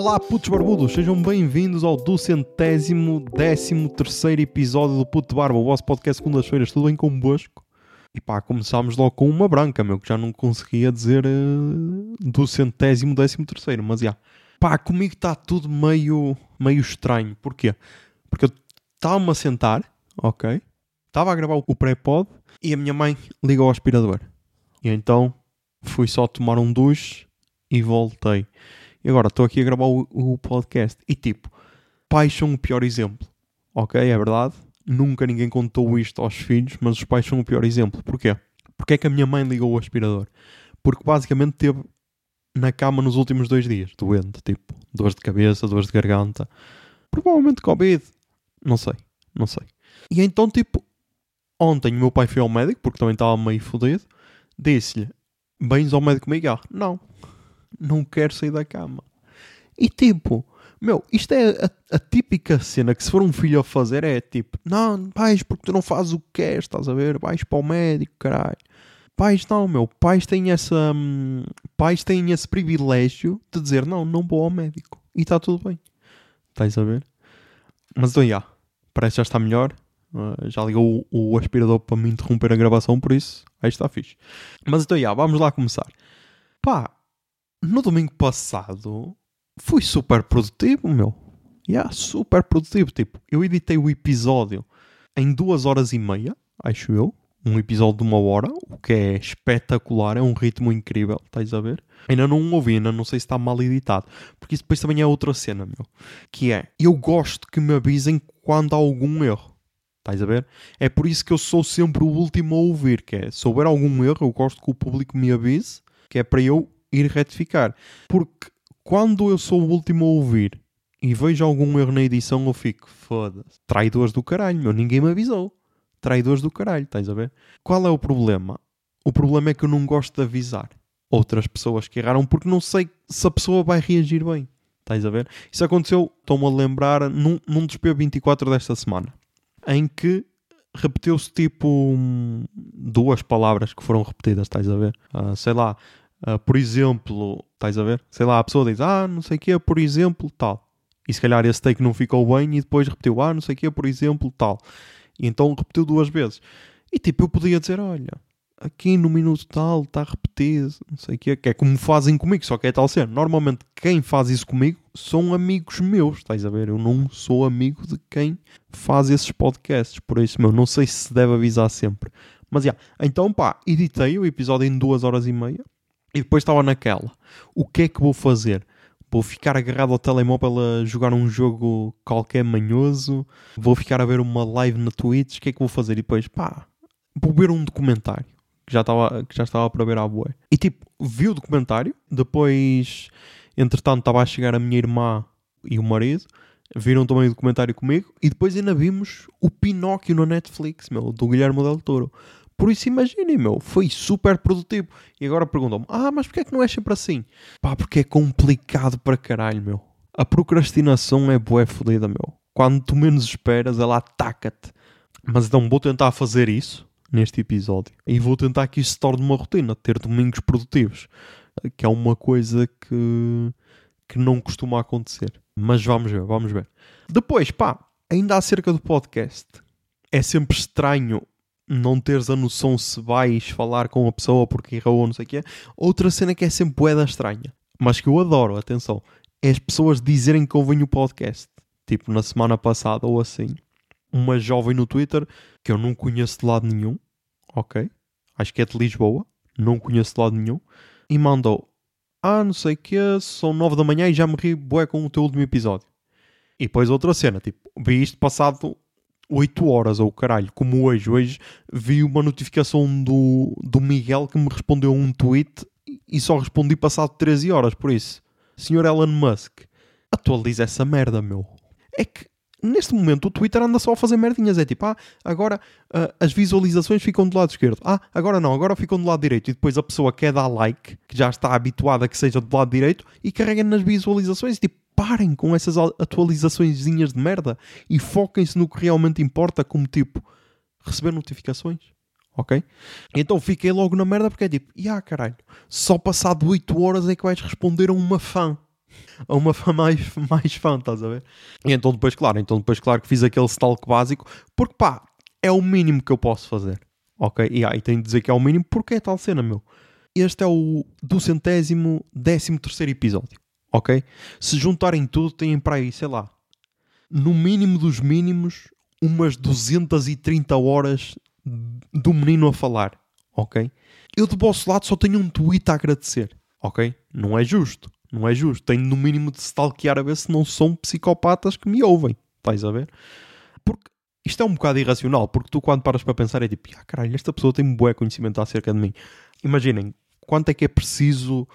Olá, putos barbudos, sejam bem-vindos ao duzentésimo décimo terceiro episódio do Puto Barba, o vosso podcast segundas-feiras, tudo bem convosco? E pá, começámos logo com uma branca, meu, que já não conseguia dizer uh, duzentésimo décimo terceiro, mas já. Pá, comigo está tudo meio, meio estranho, porquê? Porque eu estava-me a sentar, ok? Estava a gravar o pré-pod e a minha mãe ligou o aspirador. E então fui só tomar um duche e voltei. E agora estou aqui a gravar o, o, podcast. E tipo, pais são o pior exemplo. Ok, é verdade. Nunca ninguém contou isto aos filhos, mas os pais são o pior exemplo. Porquê? Porque é que a minha mãe ligou o aspirador? Porque basicamente teve na cama nos últimos dois dias, doente, tipo, dores de cabeça, dores de garganta, provavelmente Covid, não sei, não sei. E então, tipo, ontem o meu pai foi ao médico, porque também estava meio fodido, disse-lhe, bens ao médico Miguel? Não, não quero sair da cama. E tipo, meu, isto é a, a, típica cena que se for um filho a fazer é tipo, não, vais porque tu não fazes o que queres, estás a ver? Vais para o médico, caralho. Pais não, meu, pais têm essa hum, pais têm esse privilégio de dizer não, não vou ao médico. E está tudo bem. Estás a ver? Mas então, já, parece que já está melhor. Uh, já ligou o, o, aspirador para me interromper a gravação, por isso aí está fixe. Mas então, já, vamos lá começar. Pá, no domingo passado fui super produtivo, meu. Yeah, super produtivo. Tipo, eu editei o episódio em duas horas e meia, acho eu. Um episódio de uma hora, o que é espetacular, é um ritmo incrível, estás a ver? Ainda não ouvi, ainda não sei se está mal editado. Porque isso depois também é outra cena, meu. Que é, eu gosto que me avisem quando há algum erro. Estás a ver? É por isso que eu sou sempre o último a ouvir, que é, se houver algum erro, eu gosto que o público me avise, que é para eu ir retificar. Porque quando eu sou o último a ouvir e vejo algum erro na edição, eu fico, foda-se, traidores do caralho, meu, ninguém me avisou. Traidores do caralho, estás a ver? Qual é o problema? O problema é que eu não gosto de avisar outras pessoas que erraram porque não sei se a pessoa vai reagir bem. Estás a ver? Isso aconteceu, estou-me a lembrar, num, num dos P24 desta semana, em que repetiu-se tipo duas palavras que foram repetidas, estás a ver? Uh, sei lá, uh, por exemplo, estás a ver? Sei lá, a pessoa diz, ah, não sei o que, por exemplo, tal. E se calhar esse take não ficou bem e depois repetiu, ah, não sei o que, por exemplo, tal. E então repetiu duas vezes. E tipo, eu podia dizer, olha, aqui no minuto tal está repetido, não sei o que, que é como fazem comigo, só que é tal cena. Normalmente quem faz isso comigo são amigos meus, estás a ver? Eu não sou amigo de quem faz esses podcasts, por isso, meu, não sei se deve avisar sempre. Mas já, yeah, então pá, editei o episódio em duas horas e meia e depois estava naquela. O que é que vou fazer? Vou ficar agarrado ao telemóvel a jogar um jogo qualquer manhoso? Vou ficar a ver uma live na Twitch? O que é que vou fazer? E depois, pá, vou ver um documentário que já estava, que já estava para ver à boa. E tipo, vi o documentário, depois, entretanto, estava a chegar a minha irmã e o marido, viram também o documentário comigo, e depois ainda vimos o Pinóquio no Netflix, meu, do Guilherme Del Toro. Por isso imaginem, meu, foi super produtivo. E agora perguntam-me, ah, mas porquê é que não é sempre assim? Pá, porque é complicado para caralho, meu. A procrastinação é bué fodida, meu. Quando tu menos esperas, ela ataca-te. Mas então vou tentar fazer isso neste episódio. E vou tentar que isto se torne uma rotina, ter domingos produtivos. Que é uma coisa que, que não costuma acontecer. Mas vamos ver, vamos ver. Depois, pá, ainda acerca do podcast. É sempre estranho não teres a noção se vais falar com a pessoa porque errou ou não sei o quê. Outra cena que é sempre boeda estranha, mas que eu adoro, atenção, é as pessoas dizerem que ouvem o podcast. Tipo, na semana passada ou assim, uma jovem no Twitter que eu não conheço de lado nenhum, ok? Acho que é de Lisboa, não conheço de lado nenhum, e mandou: Ah, não sei o que, são nove da manhã e já me ri bué com o teu último episódio. E depois outra cena, tipo, vi isto passado 8 horas, ou caralho, como hoje. Hoje vi uma notificação do, do Miguel que me respondeu um tweet e só respondi passado 13 horas. Por isso, senhor Elon Musk, atualiza essa merda, meu. É que neste momento o Twitter anda só a fazer merdinhas. É tipo, ah, agora uh, as visualizações ficam do lado esquerdo. Ah, agora não, agora ficam do lado direito. E depois a pessoa quer dar like, que já está habituada a que seja do lado direito, e carrega nas visualizações. Tipo, parem com essas atualizações de merda e foquem-se no que realmente importa, como tipo receber notificações. Ok? Então fiquei logo na merda porque é tipo, ah caralho, só passado 8 horas é que vais responder a uma fã. a uma fã mais, mais fã, estás a ver? E então depois, claro, então depois, claro que fiz aquele stalk básico, porque pá, é o mínimo que eu posso fazer, ok? E aí tenho de dizer que é o mínimo porque é tal cena, meu. Este é o do centésimo décimo terceiro episódio, ok? Se juntarem tudo, têm para aí, sei lá, no mínimo dos mínimos, umas 230 horas do menino a falar, ok? Eu do vosso lado só tenho um tweet a agradecer, ok? Não é justo, não é justo. Tenho no mínimo de stalkear a ver se não são psicopatas que me ouvem, estás a ver? Porque isto é um bocado irracional, porque tu quando paras para pensar é tipo, ah caralho, esta pessoa tem um bom conhecimento acerca de mim. Imaginem, quanto é que é preciso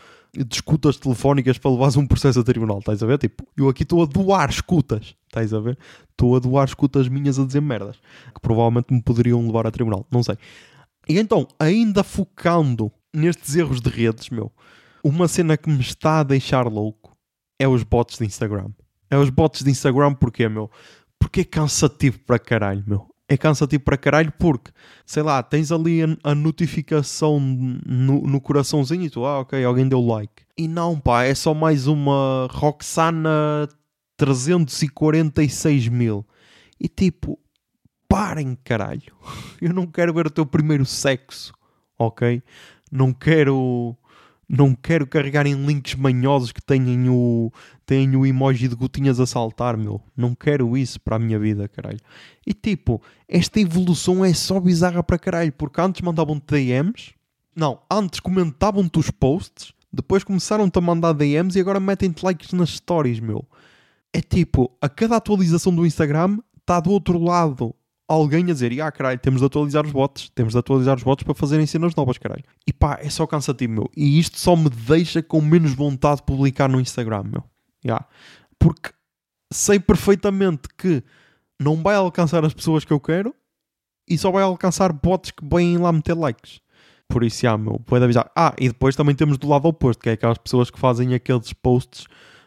escutas telefónicas para levares um processo a tribunal, estás a ver? Tipo, eu aqui estou a doar escutas, estás a ver? Estou a doar escutas minhas a dizer merdas, que provavelmente me poderiam levar a tribunal, não sei. E então, ainda focando nestes erros de redes, meu, uma cena que me está a deixar louco é os bots de Instagram. É os bots de Instagram porque, meu? Porque é cansativo para caralho, meu é cansativo para caralho porque, sei lá, tens ali a, a notificação no, no, coraçãozinho e tu, ah, ok, alguém deu like. E não, pá, é só mais uma Roxana 346 mil. E tipo, parem, caralho. Eu não quero ver o teu primeiro sexo, ok? Não quero não quero carregar em links manhosos que tenham o, tenham o emoji de gotinhas a saltar, meu. Não quero isso para a minha vida, caralho. E tipo, esta evolução é só bizarra para caralho, porque antes mandavam-te DMs, não, antes comentavam-te os posts, depois começaram-te a mandar DMs e agora metem-te likes nas stories, meu. É tipo, a cada atualização do Instagram está do outro lado alguém a dizer, ah caralho, temos de atualizar os bots, temos de atualizar os bots para fazerem cenas novas, caralho. E pá, é só cansativo, meu. E isto só me deixa com menos vontade de publicar no Instagram, meu. Yeah. Porque sei perfeitamente que não vai alcançar as pessoas que eu quero e só vai alcançar bots que vêm lá meter likes. Por isso, já, meu, pode avisar. Ah, e depois também temos do lado oposto, que é aquelas pessoas que fazem aqueles posts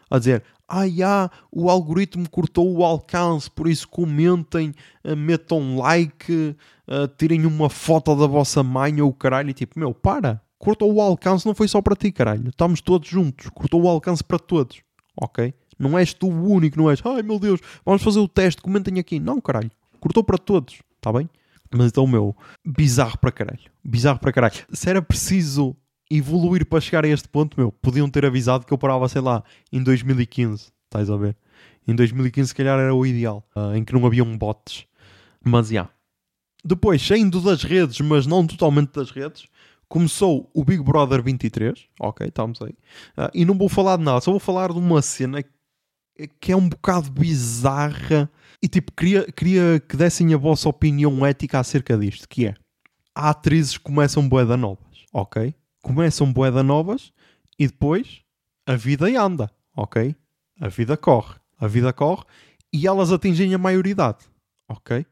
a dizer ah, o algoritmo cortou o alcance, por isso comentem, uh, metam like, uh, tirem uma foto da vossa mãe ou caralho. E tipo, meu, para, cortou o alcance, não foi só para ti, caralho. Estamos todos juntos, cortou o alcance para todos, ok? Não és tu o único, não és, ai meu Deus, vamos fazer o teste, comentem aqui. Não, caralho, cortou para todos, está bem? Mas então, meu, bizarro para caralho, bizarro para caralho. Se era preciso evoluir para chegar a este ponto, meu, podiam ter avisado que eu parava, sei lá, em 2015, estás a ver? Em 2015, se calhar, era o ideal, uh, em que não haviam bots. Mas, já. Yeah. Depois, saindo das redes, mas não totalmente das redes, começou o Big Brother 23, ok, estamos aí, uh, e não vou falar de nada, só vou falar de uma cena que é um bocado bizarra e tipo, queria, queria que dessem a vossa opinião ética acerca disto, que é, há atrizes que começam boeda novas, ok? Começam boeda novas e depois a vida anda, ok? A vida corre. A vida corre e elas atingem a maioridade, ok?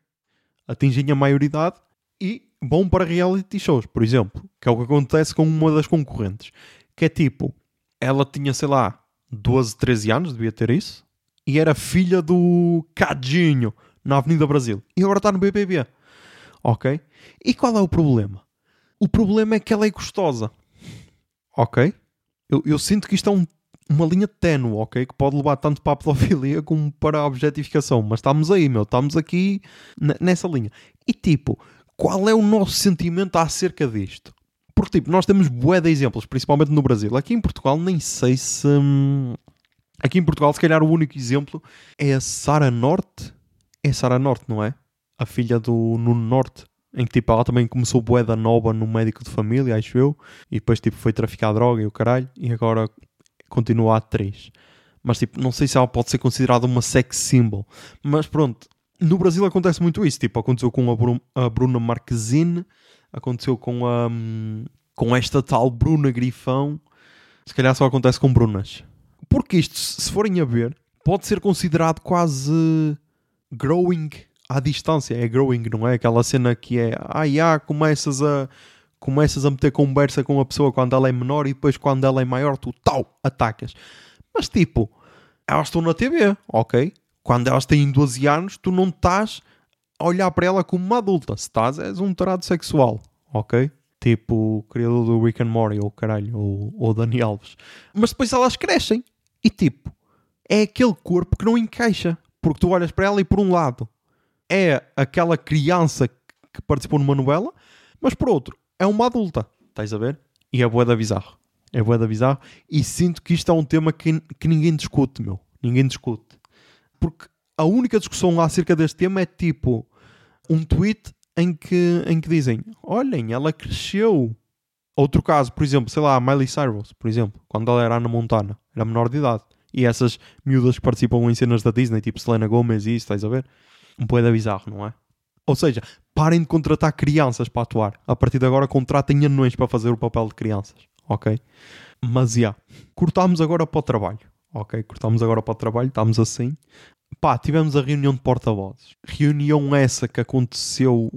Atingem a maioridade e vão para reality shows, por exemplo, que é o que acontece com uma das concorrentes, que é tipo, ela tinha, sei lá, 12, 13 anos, devia ter isso, e era filha do Cadinho na Avenida Brasil. E agora está no BBB. Ok? E qual é o problema? O problema é que ela é gostosa ok? Eu, eu sinto que isto é um, uma linha ténue, ok? Que pode levar tanto para a pedofilia como para a objetificação. Mas estamos aí, meu. Estamos aqui nessa linha. E tipo, qual é o nosso sentimento acerca disto? Porque tipo, nós temos bué de exemplos, principalmente no Brasil. Aqui em Portugal nem sei se... Hum... Aqui em Portugal, se calhar o único exemplo é a Sara Norte. É Sara Norte, não é? A filha do Nuno Norte em que tipo, ela também começou boeda nova no médico de família, acho eu, e depois tipo, foi traficar droga e o caralho, e agora continua a atriz. Mas tipo, não sei se ela pode ser considerada uma sex symbol. Mas pronto, no Brasil acontece muito isso. Tipo, aconteceu com a, Bru a Bruna Marquezine, aconteceu com a com esta tal Bruna Grifão. Se calhar só acontece com Brunas. Porque isto, se forem a ver, pode ser considerado quase growing à distância, é growing, não é? Aquela cena que é, ah, yeah, começas a começas a meter conversa com a pessoa quando ela é menor e depois quando ela é maior tu tal, atacas. Mas tipo, elas estão na TV, ok? Quando elas têm 12 anos, tu não estás a olhar para ela como uma adulta. Se estás, és um tarado sexual, ok? Tipo o criador do Rick and Morty, ou caralho, ou, ou Dani Alves. Mas depois elas crescem E tipo, é aquele corpo que não encaixa. Porque tu olhas para ela e por um lado é aquela criança que participou numa novela, mas por outro é uma adulta. Estás a ver? E é boa da bizarro. É boa da bizarro. E sinto que isto é um tema que, que ninguém discute, meu. Ninguém discute. Porque a única discussão acerca deste tema é tipo um tweet em que, em que dizem: Olhem, ela cresceu. Outro caso, por exemplo, sei lá, Miley Cyrus, por exemplo, quando ela era na Montana, era menor de idade. E essas miúdas que participam em cenas da Disney, tipo Selena Gomez e isso, estás a ver? Um poeda bizarro, não é? Ou seja, parem de contratar crianças para atuar. A partir de agora, contratem anões para fazer o papel de crianças, ok? Mas, já, yeah, cortámos agora para o trabalho, ok? Cortámos agora para o trabalho, estamos assim. Pá, tivemos a reunião de porta-vozes. Reunião essa que aconteceu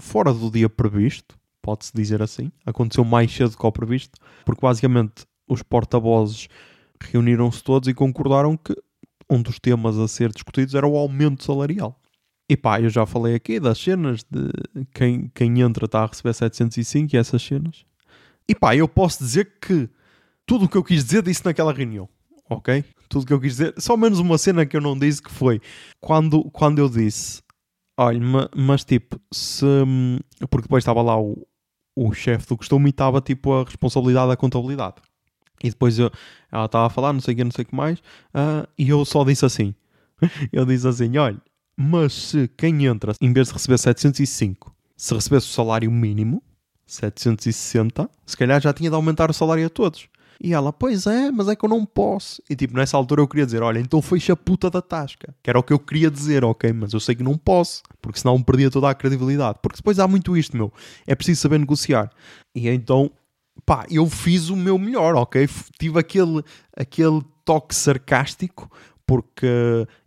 fora do dia previsto, pode-se dizer assim. Aconteceu mais cedo que o previsto, porque basicamente os porta-vozes reuniram-se todos e concordaram que um dos temas a ser discutidos era o aumento salarial. E pá, eu já falei aqui das cenas de quem, quem entra está a receber 705 e essas cenas. E pá, eu posso dizer que tudo o que eu quis dizer disse naquela reunião, ok? Tudo o que eu quis dizer, só menos uma cena que eu não disse que foi quando, quando eu disse, olha, mas, mas tipo, se. Porque depois estava lá o, o chefe do costume e estava tipo a responsabilidade da contabilidade. E depois eu, ela estava a falar, não sei o que, não sei o que mais, uh, e eu só disse assim: eu disse assim, olha, mas se quem entra, em vez de receber 705, se recebesse o salário mínimo, 760, se calhar já tinha de aumentar o salário a todos. E ela, pois é, mas é que eu não posso. E tipo, nessa altura eu queria dizer, olha, então fecha a puta da tasca. Que era o que eu queria dizer, ok, mas eu sei que não posso, porque senão perdia toda a credibilidade. Porque depois há muito isto, meu. É preciso saber negociar. E então, pá, eu fiz o meu melhor, ok? Tive aquele, aquele toque sarcástico, porque,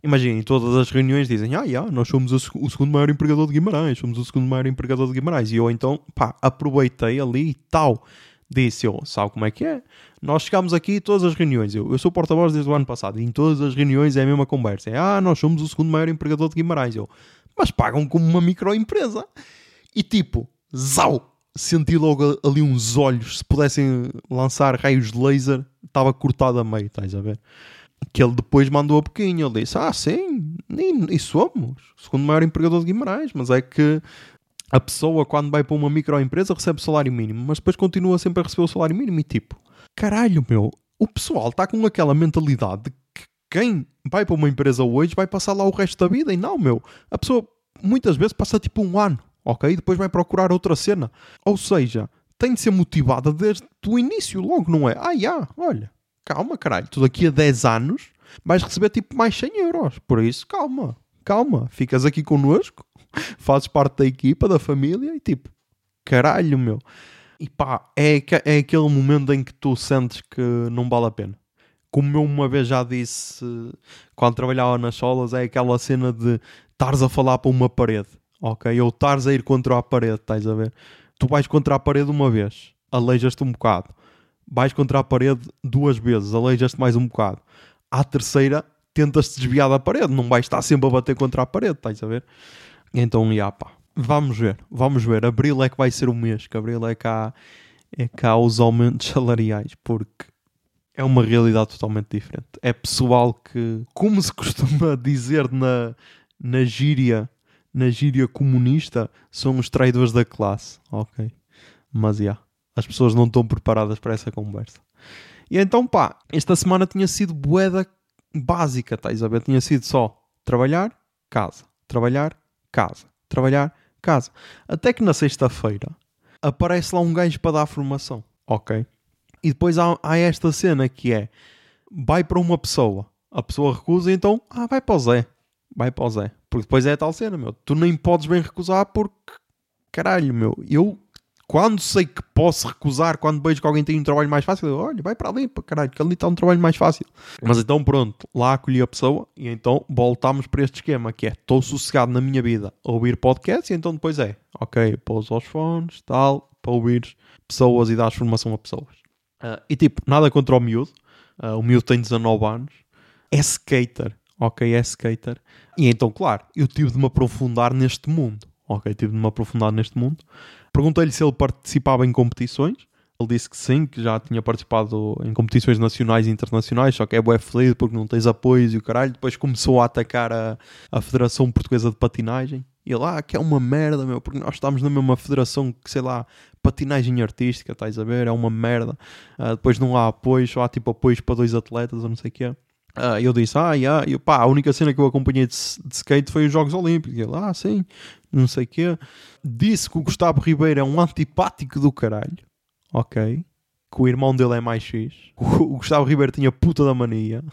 imaginem, todas as reuniões dizem, ah, yeah, nós somos o, segundo maior empregador de Guimarães, somos o segundo maior empregador de Guimarães. E eu então, pá, aproveitei ali e tal. Disse eu, sabe como é que é? Nós chegamos aqui todas as reuniões. Eu, eu sou porta-voz desde o ano passado e em todas as reuniões é a mesma conversa. É, ah, nós somos o segundo maior empregador de Guimarães. Eu, mas pagam como uma microempresa. E tipo, zau! Senti logo ali uns olhos. Se pudessem lançar raios de laser, estava cortado a meio, estás a ver? que ele depois mandou a pouquinho. Ele disse: Ah, sim, e, e somos segundo maior empregador de Guimarães, mas é que a pessoa, quando vai para uma microempresa, recebe salário mínimo, mas depois continua sempre a receber o salário mínimo. E tipo, caralho, meu, o pessoal está com aquela mentalidade de que quem vai para uma empresa hoje vai passar lá o resto da vida. E não, meu, a pessoa muitas vezes passa tipo um ano, ok? E depois vai procurar outra cena. Ou seja, tem de ser motivada desde o início, logo, não é? Ah, já, olha, calma, caralho, tu daqui a 10 anos vais receber tipo mais 100 euros. Por isso, calma, calma, ficas aqui connosco, fazes parte da equipa, da família e tipo, caralho, meu. E pá, é, é aquele momento em que tu sentes que não vale a pena. Como eu uma vez já disse quando trabalhava nas solas, é aquela cena de estares a falar para uma parede, ok? Ou estares a ir contra a parede, estás a ver? Tu vais contra a parede uma vez, aleijas-te um bocado vais contra a parede duas vezes, aleijas-te mais um bocado. À terceira, tentas-te desviar da parede, não vais estar sempre a bater contra a parede, estás a ver? Então, já pá, vamos ver, vamos ver. Abril é que vai ser o mês, que abril é cá, é cá os aumentos salariais, porque é uma realidade totalmente diferente. É pessoal que, como se costuma dizer na, na gíria, na gíria comunista, são os traidores da classe, ok? Mas, já. Yeah. As pessoas não estão preparadas para essa conversa. E então, pá, esta semana tinha sido boeda básica, a ver? Tinha sido só trabalhar, casa, trabalhar, casa, trabalhar, casa. Até que na sexta-feira aparece lá um gajo para dar formação, ok? E depois há, há, esta cena que é: vai para uma pessoa, a pessoa recusa, então, ah, vai para o Zé, vai para o Zé. Porque depois é a tal cena, meu. Tu nem podes bem recusar porque, caralho, meu, eu quando sei que posso recusar, quando vejo que alguém tem um trabalho mais fácil, eu, olha, vai para ali, para caralho, que ali está um trabalho mais fácil. Mas então pronto, lá acolhi a pessoa e então voltámos para este esquema que é, estou sossegado na minha vida a ouvir podcasts e então depois é, ok, pôs aos fones, tal, para ouvir pessoas e dar formação a pessoas. Uh, e tipo, nada contra o miúdo, uh, o miúdo tem 19 anos, é skater, ok, é skater. E então, claro, eu tive de me aprofundar neste mundo, ok, tive de me aprofundar neste mundo. Perguntei-lhe se ele participava em competições Ele disse que sim, que já tinha participado em competições nacionais e internacionais, só que é bué feliz porque não tens apoios e o caralho. Depois começou a atacar a, a Federação Portuguesa de Patinagem. E ele, ah, que é uma merda, meu, porque nós estamos na mesma federação que, sei lá, patinagem artística, estás a ver? É uma merda. Uh, depois não há apoios, só há tipo apoios para dois atletas ou não sei o quê. Uh, eu disse, ah, yeah. eu, pá, a única cena que eu acompanhei de, de skate foi os Jogos Olímpicos. Ele, ah, sim, não sei o quê. Disse que o Gustavo Ribeiro é um antipático do caralho, ok? Que o irmão dele é mais X. O, o Gustavo Ribeiro tinha puta da mania,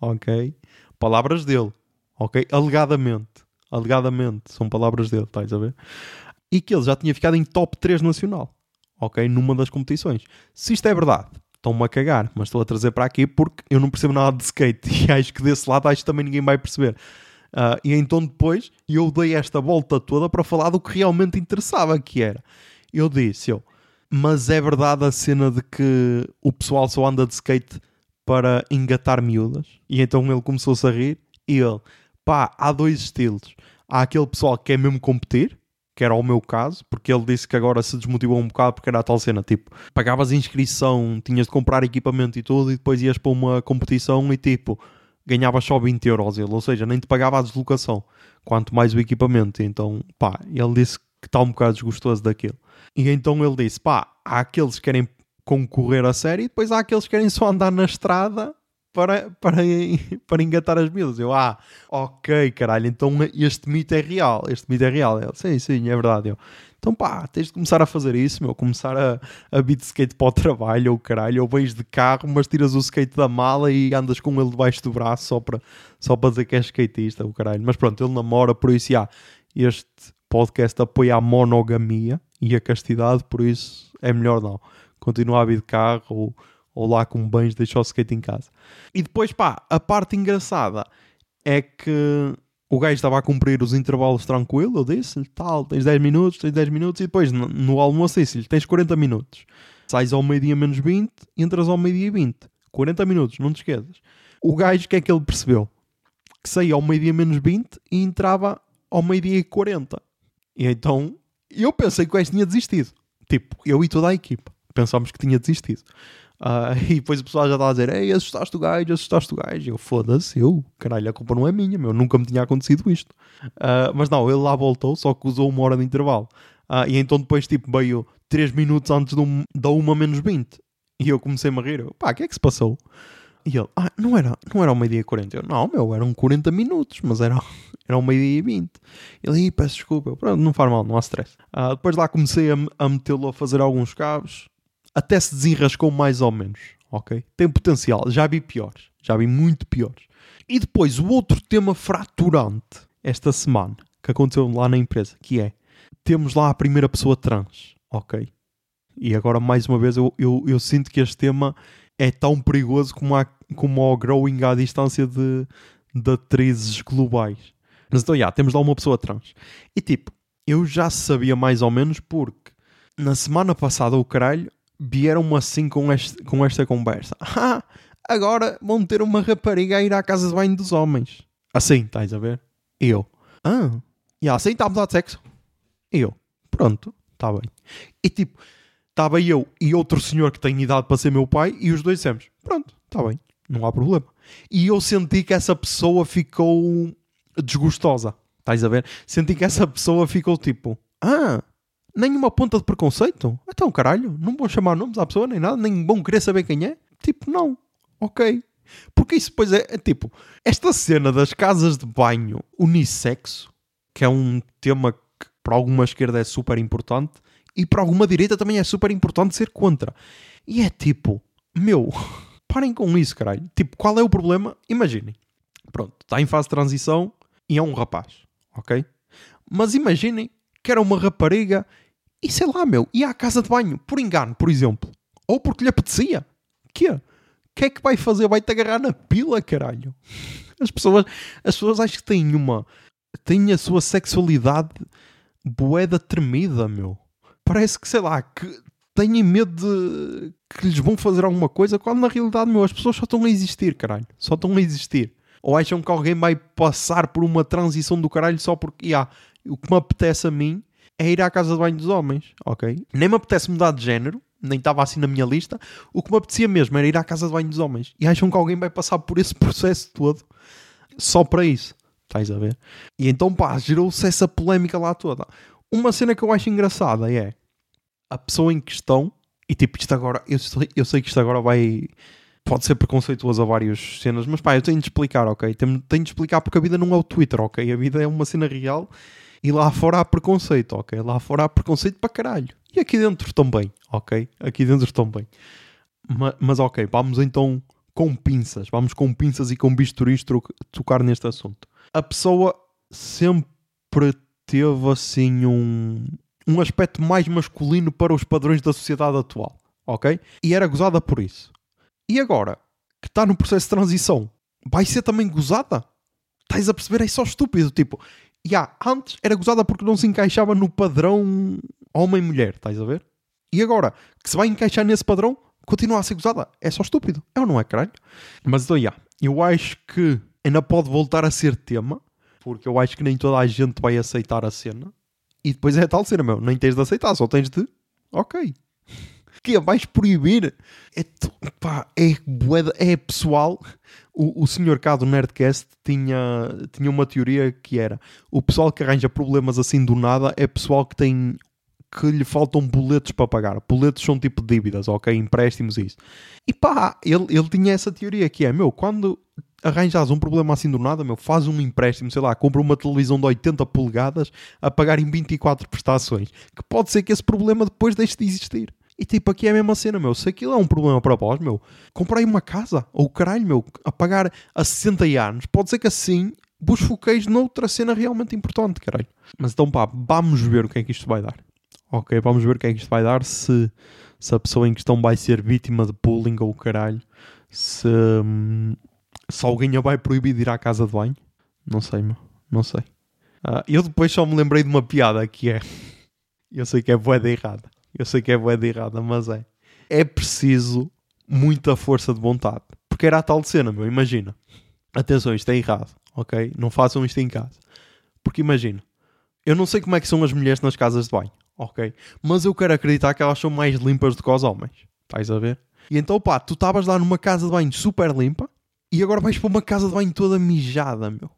ok? Palavras dele, ok? Alegadamente. Alegadamente, são palavras dele, estás a ver? E que ele já tinha ficado em top 3 nacional, ok? Numa das competições. Se isto é verdade, estão-me a cagar, mas estou a trazer para aqui porque eu não percebo nada de skate e acho que desse lado acho que também ninguém vai perceber. Uh, e então depois eu dei esta volta toda para falar do que realmente interessava, que era, eu disse, eu, mas é verdade a cena de que o pessoal só anda de skate para engatar miúdas? E então ele começou-se a rir e ele, pá, há dois estilos. Há aquele pessoal que quer mesmo competir, que era o meu caso, porque ele disse que agora se desmotivou um bocado porque era a tal cena, tipo, pagavas inscrição, tinhas de comprar equipamento e tudo, e depois ias para uma competição e tipo, ganhavas só 20 euros ele, ou seja, nem te pagava a deslocação, quanto mais o equipamento. Então, pá, ele disse que está um bocado desgostoso daquilo. E então ele disse, pá, há aqueles que querem concorrer a série e depois há aqueles que querem só andar na estrada para, para, para engatar as miúdas. Eu, ah, ok, caralho, então este mito é real. Este mito é real. Ele, sim, sim, é verdade. Eu, então pá, tens de começar a fazer isso, meu. Começar a, a beat skate para o trabalho, ou caralho, ou vais de carro, mas tiras o skate da mala e andas com ele debaixo do braço só para, só para dizer que és skatista, o caralho. Mas pronto, ele namora, por isso, já, este podcast apoia a monogamia e a castidade, por isso é melhor não. Continuar a vir de carro ou ou lá com bens, deixou o skate em casa. E depois, pá, a parte engraçada é que o gajo estava a cumprir os intervalos tranquilo, eu disse-lhe, tal, tens 10 minutos, tens 10 minutos, e depois no, no almoço disse-lhe, tens 40 minutos. Sais ao meio-dia menos 20, entras ao meio-dia e 20. 40 minutos, não te esqueças. O gajo, o que é que ele percebeu? Que saía ao meio-dia menos 20 e entrava ao meio-dia e 40. E então, eu pensei que o gajo tinha desistido. Tipo, eu e toda a equipa pensámos que tinha desistido. Uh, e depois o pessoal já estava a dizer: Ei, assustaste o gajo, assustaste o gajo. Eu foda-se, eu, caralho, a culpa não é minha, meu, nunca me tinha acontecido isto. Uh, mas não, ele lá voltou, só que usou uma hora de intervalo. Uh, e então depois, tipo, veio 3 minutos antes de um, da 1 menos 20. E eu comecei a rir: eu, pá, o que é que se passou? E ele: ah, não era, não era ao meio-dia e 40. Eu: não, meu, eram 40 minutos, mas era, era ao meio-dia e 20. Ele: peço desculpa. Eu, pronto, não faz mal, não há stress. depois lá comecei a, a metê-lo a fazer alguns cabos até se desenrascou mais ou menos, ok? Tem potencial, já vi piores, já vi muito piores. E depois o outro tema fraturante esta semana que aconteceu lá na empresa, que é temos lá a primeira pessoa trans, ok? E agora mais uma vez eu, eu, eu sinto que este tema é tão perigoso como, como o growing à distância de, de atrizes globais. Mas então, já, temos lá uma pessoa trans. E tipo, eu já sabia mais ou menos porque na semana passada o caralho vieram assim com, este, com esta conversa. Ah, agora vão ter uma rapariga a ir à casa de banho dos homens. Assim, estás a ver? Eu. Ah, e assim está a sexo. Eu. Pronto, está bem. E tipo, estava eu e outro senhor que tem idade para ser meu pai e os dois dissemos, pronto, está bem, não há problema. E eu senti que essa pessoa ficou desgostosa. Estás a ver? Senti que essa pessoa ficou tipo, ah, nenhuma ponta de preconceito? Então, caralho, não vão chamar nomes à pessoa nem nada, nem vão querer saber quem é? Tipo, não. Ok. Porque isso depois é, é tipo, esta cena das casas de banho unissexo, que é um tema que para alguma esquerda é super importante e para alguma direita também é super importante ser contra. E é tipo, meu, parem com isso, caralho. Tipo, qual é o problema? Imaginem. Pronto, está em fase de transição e é um rapaz, ok? Mas imaginem que era uma rapariga e sei lá, meu, ia à casa de banho, por engano, por exemplo. Ou porque lhe apetecia. Que O que é que vai fazer? Vai-te agarrar na pila, caralho. As pessoas, as pessoas acho que têm uma... têm a sua sexualidade boeda tremida, meu. Parece que, sei lá, que têm medo de que lhes vão fazer alguma coisa, quando na realidade, meu, as pessoas só estão a existir, caralho. Só estão a existir. Ou acham que alguém vai passar por uma transição do caralho só porque, yeah, o que me apetece a mim é ir à casa de banho dos homens, ok? Nem me apetece mudar de género, nem estava assim na minha lista. O que me apetecia mesmo era ir à casa de banho dos homens. E acham que alguém vai passar por esse processo todo só para isso. Estás a ver? E então, pá, gerou-se essa polémica lá toda. Uma cena que eu acho engraçada é a pessoa em questão, e tipo, isto agora, eu sei, eu sei que isto agora vai. Pode ser preconceituoso a várias cenas, mas pá, eu tenho de explicar, ok? Tenho, tenho de explicar porque a vida não é o Twitter, ok? A vida é uma cena real e lá fora há preconceito, ok? Lá fora há preconceito para caralho. E aqui dentro também, ok? Aqui dentro também. Mas, mas ok, vamos então com pinças. Vamos com pinças e com bisturis tocar neste assunto. A pessoa sempre teve assim um, um aspecto mais masculino para os padrões da sociedade atual, ok? E era gozada por isso. E agora, que está no processo de transição, vai ser também gozada? Estás a perceber? É só estúpido. Tipo, yeah, antes era gozada porque não se encaixava no padrão homem-mulher, estás a ver? E agora, que se vai encaixar nesse padrão, continua a ser gozada. É só estúpido. É ou não é, caralho? Mas então, yeah, eu acho que ainda pode voltar a ser tema, porque eu acho que nem toda a gente vai aceitar a cena. E depois é tal cena, meu, nem tens de aceitar, só tens de. Ok. Que? Vais proibir? É, pá, é, é pessoal o, o senhor cá do Nerdcast tinha, tinha uma teoria que era o pessoal que arranja problemas assim do nada é pessoal que tem que lhe faltam boletos para pagar. Boletos são tipo dívidas, ok? Empréstimos e isso. E pá, ele, ele tinha essa teoria que é, meu, quando arranjas um problema assim do nada, meu, faz um empréstimo, sei lá, compra uma televisão de 80 polegadas a pagar em 24 prestações. Que pode ser que esse problema depois deixe de existir. E tipo, aqui é a mesma cena, meu. Se aquilo é um problema para vós, meu, comprei uma casa, ou caralho, meu, a pagar a 60 anos, pode ser que assim vos foqueis noutra cena realmente importante, caralho. Mas então pá, vamos ver o que é que isto vai dar. Ok, vamos ver o que é que isto vai dar, se, se a pessoa em questão vai ser vítima de bullying ou caralho, se, hum, se alguém a vai proibir de ir à casa de banho. Não sei, meu, não sei. Uh, eu depois só me lembrei de uma piada que é, eu sei que é boa errada eu sei que é boa de errada, mas é. É preciso muita força de vontade. Porque era a tal cena, meu. Imagina. Atenção, isto é errado, ok? Não façam isto em casa. Porque imagina. Eu não sei como é que são as mulheres nas casas de banho, ok? Mas eu quero acreditar que elas são mais limpas do que os homens. Estás a ver? E então, pá, tu estavas lá numa casa de banho super limpa e agora vais para uma casa de banho toda mijada, meu.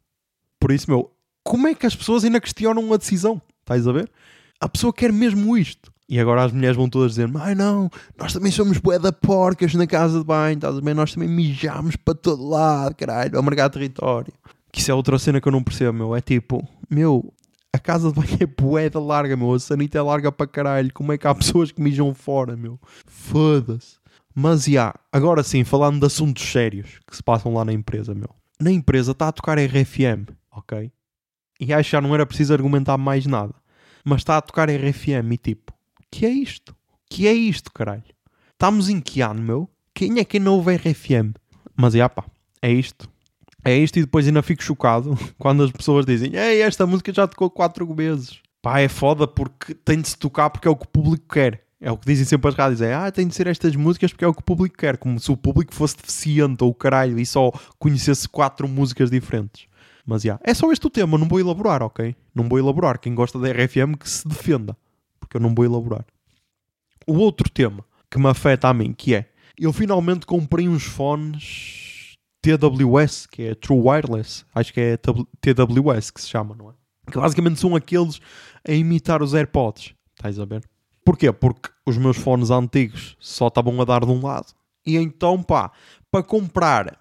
Por isso, meu, como é que as pessoas ainda questionam a decisão? Estás a ver? A pessoa quer mesmo isto. E agora as mulheres vão todas dizer: Ai não, nós também somos bué da porcas na casa de banho, estás a? Nós também mijamos para todo lado, caralho, a marcar território. Que isso é outra cena que eu não percebo, meu. É tipo, meu, a casa de banho é bué da larga, meu. A sanita é larga para caralho. Como é que há pessoas que mijam fora, meu? Foda-se. Mas, já, agora sim, falando de assuntos sérios que se passam lá na empresa, meu. Na empresa está a tocar RFM, ok? E acho que já não era preciso argumentar mais nada. Mas está a tocar RFM e tipo, que é isto? Que é isto, caralho? Estamos em que ano, meu? Quem é que não ouve RFM? Mas, já pá, é isto. É isto e depois ainda fico chocado quando as pessoas dizem Ei, esta música já tocou quatro vezes. Pá, é foda porque tem de se tocar porque é o que o público quer. É o que dizem sempre as rádios. É, ah, tem de ser estas músicas porque é o que o público quer. Como se o público fosse deficiente ou caralho e só conhecesse quatro músicas diferentes. Mas, já, é só este o tema. Não vou elaborar, ok? Não vou elaborar. Quem gosta da RFM que se defenda que eu não vou elaborar. O outro tema que me afeta a mim, que é, eu finalmente comprei uns fones TWS, que é True Wireless, acho que é TWS que se chama, não é? Que basicamente são aqueles a imitar os AirPods, estás a ver? Porquê? Porque os meus fones antigos só estavam a dar de um lado. E então, pá, para comprar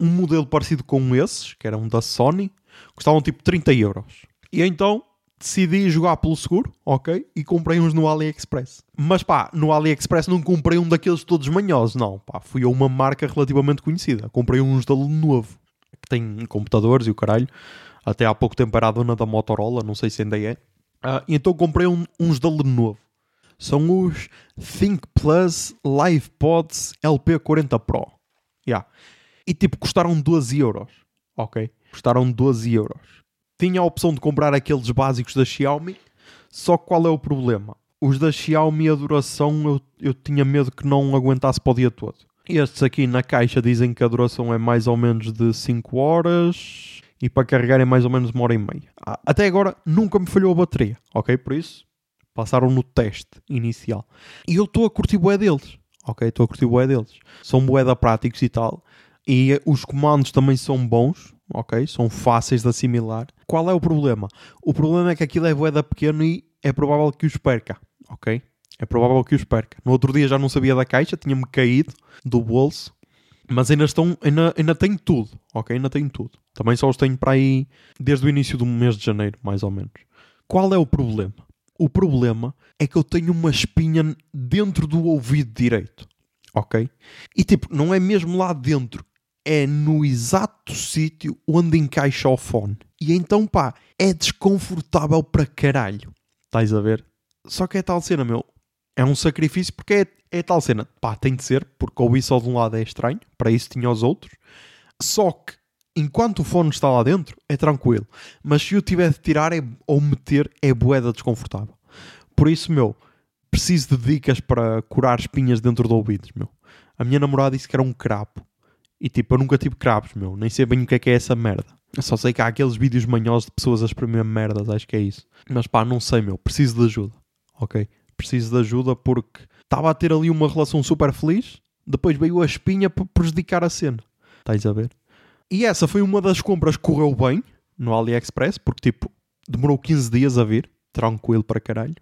um modelo parecido com esses, que era um da Sony, custavam tipo 30 euros. E então decidi jogar pelo seguro, ok? E comprei uns no AliExpress. Mas pá, no AliExpress não comprei um daqueles todos manhosos, não. Pá, fui a uma marca relativamente conhecida. Comprei uns da Lenovo, que tem computadores e o caralho. Até há pouco tempo era a dona da Motorola, não sei se ainda é. Uh, então comprei um, uns da Lenovo. São os Think Plus Live Pods LP40 Pro. Yeah. E tipo, custaram 12 euros. Ok? Custaram 12 euros tinha a opção de comprar aqueles básicos da Xiaomi, só qual é o problema? Os da Xiaomi, a duração, eu, eu tinha medo que não aguentasse para o dia todo. Estes aqui na caixa dizem que a duração é mais ou menos de 5 horas e para carregar é mais ou menos uma hora e meia. Até agora nunca me falhou a bateria, ok? Por isso, Passaram no teste inicial. E eu estou a curtir bué deles. Ok? Estou a curtir bué deles. São bué da práticos e tal. E os comandos também são bons. Ok? São fáceis de assimilar. Qual é o problema? O problema é que aquilo é bué da pequeno e é provável que os perca. Ok? É provável que os perca. No outro dia já não sabia da caixa, tinha-me caído do bolso. Mas ainda estão, ainda, ainda tenho tudo, ok? Ainda tenho tudo. Também só os tenho para aí desde o início do mês de janeiro, mais ou menos. Qual é o problema? O problema é que eu tenho uma espinha dentro do ouvido direito, ok? E tipo, não é mesmo lá dentro, é no exato sítio onde encaixa o fone. E então, pá, é desconfortável para caralho. Estás a ver? Só que é tal cena, meu. É um sacrifício porque é, é tal cena. Pá, tem de ser, porque ouvir só de um lado é estranho. Para isso tinha os outros. Só que, enquanto o fone está lá dentro, é tranquilo. Mas se eu tiver de tirar é, ou meter, é boeda desconfortável. Por isso, meu, preciso de dicas para curar espinhas dentro do ouvido, meu. A minha namorada disse que era um crapo. E tipo, eu nunca tive cravos, meu. Nem sei bem o que é que é essa merda. Eu só sei que há aqueles vídeos manhosos de pessoas a espremer merdas, acho que é isso. Mas pá, não sei, meu. Preciso de ajuda, ok? Preciso de ajuda porque estava a ter ali uma relação super feliz, depois veio a espinha para prejudicar a cena. Estás a ver? E essa foi uma das compras que correu bem no AliExpress, porque tipo, demorou 15 dias a vir, tranquilo para caralho.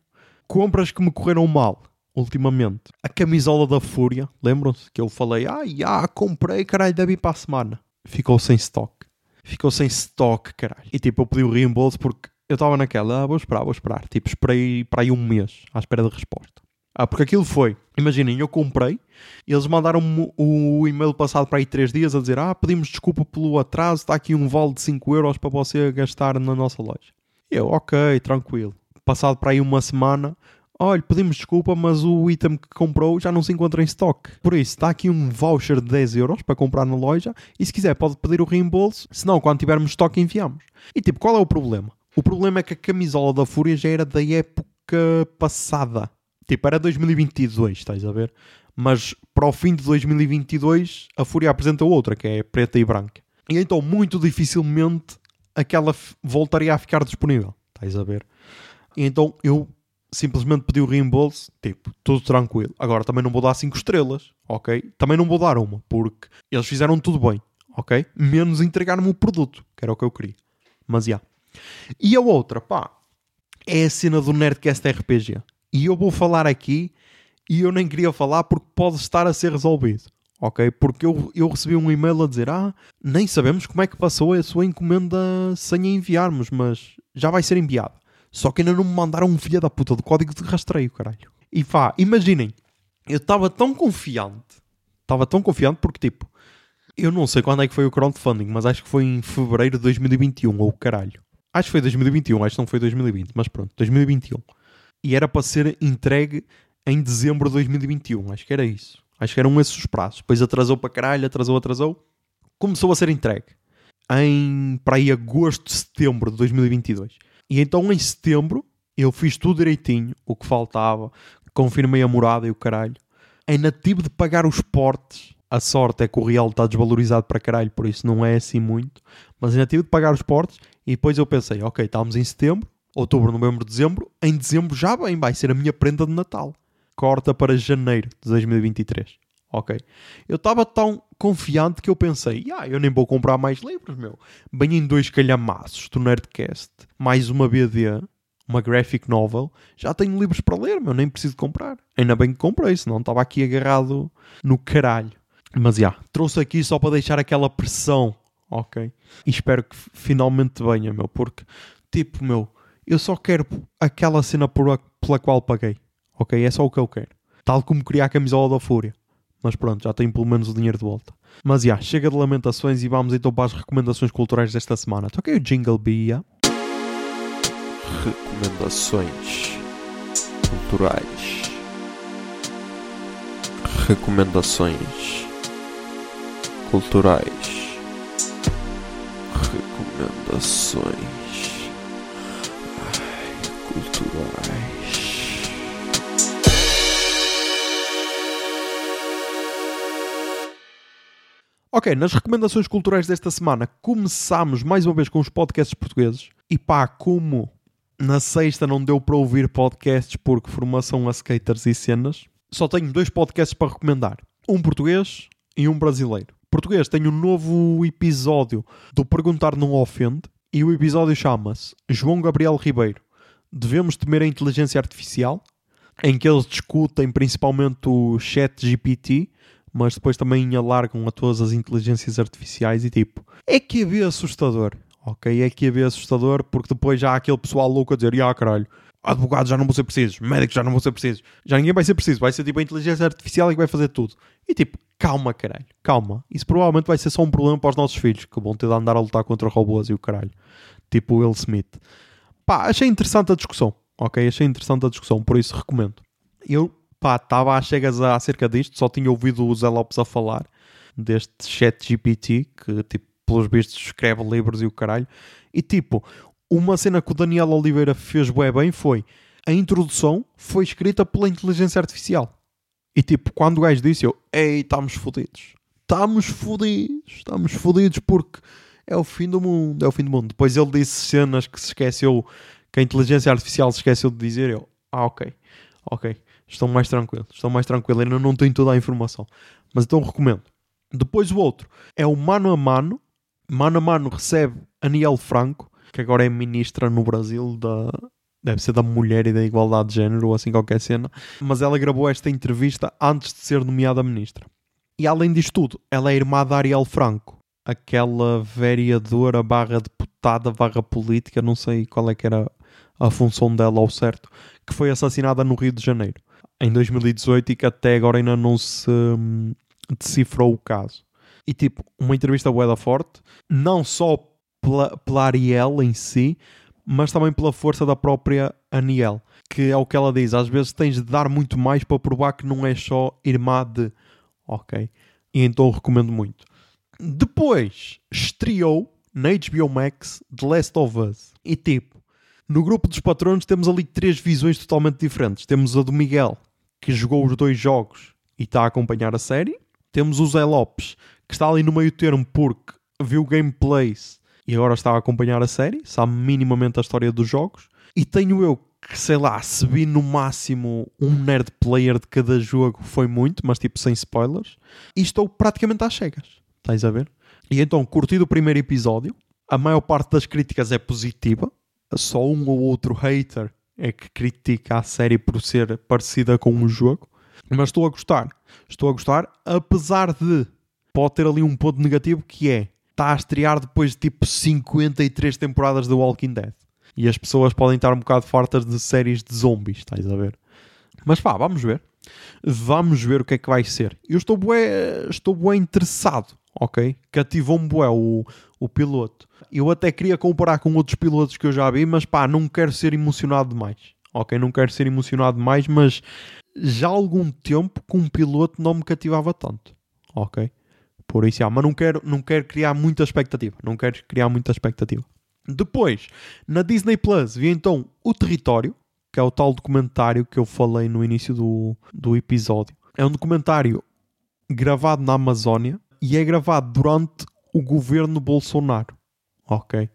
Compras que me correram mal ultimamente. A camisola da Fúria, lembram-se que eu falei, ah, comprei, caralho, deve ir para a semana. Ficou sem stock. Ficou sem stock, caralho. E tipo, eu pedi o reembolso porque eu estava naquela, ah, vou esperar, vou esperar. Tipo, esperei para aí um mês à espera de resposta. Ah, porque aquilo foi, imaginem, eu comprei, eles mandaram-me o e-mail passado para aí 3 dias a dizer: Ah, pedimos desculpa pelo atraso, está aqui um vale de 5 euros para você gastar na nossa loja. Eu, ok, tranquilo. Passado para aí uma semana, olha, pedimos desculpa, mas o item que comprou já não se encontra em stock. Por isso, está aqui um voucher de 10 euros para comprar na loja, e se quiser pode pedir o reembolso, senão quando tivermos stock enviamos. E tipo, qual é o problema? O problema é que a camisola da Fúria já era da época passada. Tipo, era 2022, estás a ver? Mas para o fim de 2022, a Fúria apresenta outra, que é preta e branca. E então, muito dificilmente, aquela voltaria a ficar disponível, estás a ver? E então, eu simplesmente pedi o reembolso, tipo, tudo tranquilo. Agora, também não vou dar 5 estrelas, ok? Também não vou dar uma, porque eles fizeram tudo bem, ok? Menos entregar-me o produto, que era o que eu queria. Mas, já. Yeah. E a outra, pá, é a cena do Nerdcast RPG. E eu vou falar aqui e eu nem queria falar porque pode estar a ser resolvido. Ok? Porque eu, eu recebi um e-mail a dizer: Ah, nem sabemos como é que passou a sua encomenda sem a enviarmos, mas já vai ser enviado. Só que ainda não me mandaram um filho da puta do código de rastreio, caralho. E pá, imaginem, eu estava tão confiante, estava tão confiante porque tipo, eu não sei quando é que foi o crowdfunding, mas acho que foi em fevereiro de 2021, ou caralho. Acho que foi 2021, acho que não foi 2020, mas pronto, 2021. E era para ser entregue em dezembro de 2021, acho que era isso. Acho que eram esses os prazos. Depois atrasou para caralho, atrasou, atrasou. Começou a ser entregue em para aí agosto, setembro de 2022. E então em setembro eu fiz tudo direitinho, o que faltava, confirmei a morada e o caralho. Ainda tive de pagar os portes. A sorte é que o real está desvalorizado para caralho, por isso não é assim muito. Mas ainda tive de pagar os portes e depois eu pensei, ok, estamos em setembro, outubro, novembro, dezembro. Em dezembro já bem, vai ser a minha prenda de Natal. Corta para janeiro de 2023. Ok. Eu estava tão confiante que eu pensei, ah, eu nem vou comprar mais livros, meu. Bem em dois calhamaços do Nerdcast, mais uma BD, uma graphic novel, já tenho livros para ler, meu, nem preciso comprar. Ainda bem que comprei, senão estava aqui agarrado no caralho. Mas já, trouxe aqui só para deixar aquela pressão, ok? E espero que finalmente venha, meu, porque, tipo, meu, eu só quero aquela cena por pela qual paguei, ok? É só o que eu quero. Tal como queria a camisola da Fúria. Mas pronto, já tenho pelo menos o dinheiro de volta. Mas já, chega de lamentações e vamos então para as recomendações culturais desta semana. Toquei o Jingle Bia. Recomendações culturais. Recomendações culturais. Recomendações Ai, culturais. Ok, nas recomendações culturais desta semana começámos mais uma vez com os podcasts portugueses. E pá, como Na sexta não deu para ouvir podcasts porque formação a skaters e cenas. Só tenho dois podcasts para recomendar. Um português e um brasileiro. Português tem um novo episódio do Perguntar Não Ofende e o episódio chama-se João Gabriel Ribeiro. Devemos temer a inteligência artificial? Em que eles discutem principalmente o chat GPT, mas depois também alargam a todas as inteligências artificiais e tipo, é que é assustador. Ok, é que é assustador porque depois já há aquele pessoal louco a dizer, ah caralho, advogados já não vão ser precisos, médicos já não vão ser precisos, já ninguém vai ser preciso, vai ser tipo a inteligência artificial que vai fazer tudo. E tipo, calma caralho, calma. Isso provavelmente vai ser só um problema para os nossos filhos que vão ter de andar a lutar contra robôs e o caralho. Tipo Will Smith. Pá, achei interessante a discussão, ok? Achei interessante a discussão, por isso recomendo. Eu, pá, estava às chegas acerca disto, só tinha ouvido o Zé Lopes a falar deste chat GPT que tipo pelos vistos escreve livros e o caralho. E tipo, uma cena que o Daniel Oliveira fez bué bem foi a introdução foi escrita pela inteligência artificial. E tipo, quando o gajo disse, eu, ei, estamos fodidos. Estamos fodidos. Estamos fodidos porque é o fim do mundo. É o fim do mundo. Depois ele disse cenas que se esqueceu, que a inteligência artificial se esqueceu de dizer. Eu, ah, ok, ok. Estou mais tranquilo. Estou mais tranquilo. Ainda não tenho toda a informação. Mas então recomendo. Depois o outro é o mano a mano mano a mano recebe Aniel Franco, que agora é ministra no Brasil da. Deve ser da mulher e da igualdade de género ou assim qualquer cena. Mas ela gravou esta entrevista antes de ser nomeada ministra. E além disto tudo, ela é irmã da Ariel Franco, aquela vereadora barra deputada barra política, não sei qual é que era a função dela ao certo, que foi assassinada no Rio de Janeiro em 2018 e que até agora ainda não se hum, decifrou o caso. E tipo, uma entrevista boeda forte, não só pela, pela Ariel em si, mas também pela força da própria Aniel. Que é o que ela diz, às vezes tens de dar muito mais para provar que não é só irmã de. Ok. E então recomendo muito. Depois estreou na HBO Max The Last of Us. E tipo, no grupo dos patronos temos ali três visões totalmente diferentes. Temos a do Miguel, que jogou os dois jogos e está a acompanhar a série. Temos o Zé Lopes, que está ali no meio termo porque viu gameplays e agora está a acompanhar a série, sabe minimamente a história dos jogos. E tenho eu que, sei lá, se vi no máximo um nerd player de cada jogo foi muito, mas tipo sem spoilers. E estou praticamente às cegas, estás a ver? E então, curti o primeiro episódio. A maior parte das críticas é positiva. Só um ou outro hater é que critica a série por ser parecida com o jogo. Mas estou a gostar. Estou a gostar, apesar de pode ter ali um ponto negativo que é está a estrear depois de tipo 53 temporadas de Walking Dead. E as pessoas podem estar um bocado fartas de séries de zombies, estás a ver? Mas pá, vamos ver. Vamos ver o que é que vai ser. Eu estou bué, estou bué interessado, ok? Cativou-me bué o, o piloto. Eu até queria comparar com outros pilotos que eu já vi, mas pá, não quero ser emocionado demais. Ok? Não quero ser emocionado demais, mas já há algum tempo que um piloto não me cativava tanto. Ok? Por isso, ah, mas não quero, não quero criar muita expectativa. Não quero criar muita expectativa. Depois, na Disney Plus, vi então O Território, que é o tal documentário que eu falei no início do, do episódio. É um documentário gravado na Amazónia e é gravado durante o governo Bolsonaro. Ok?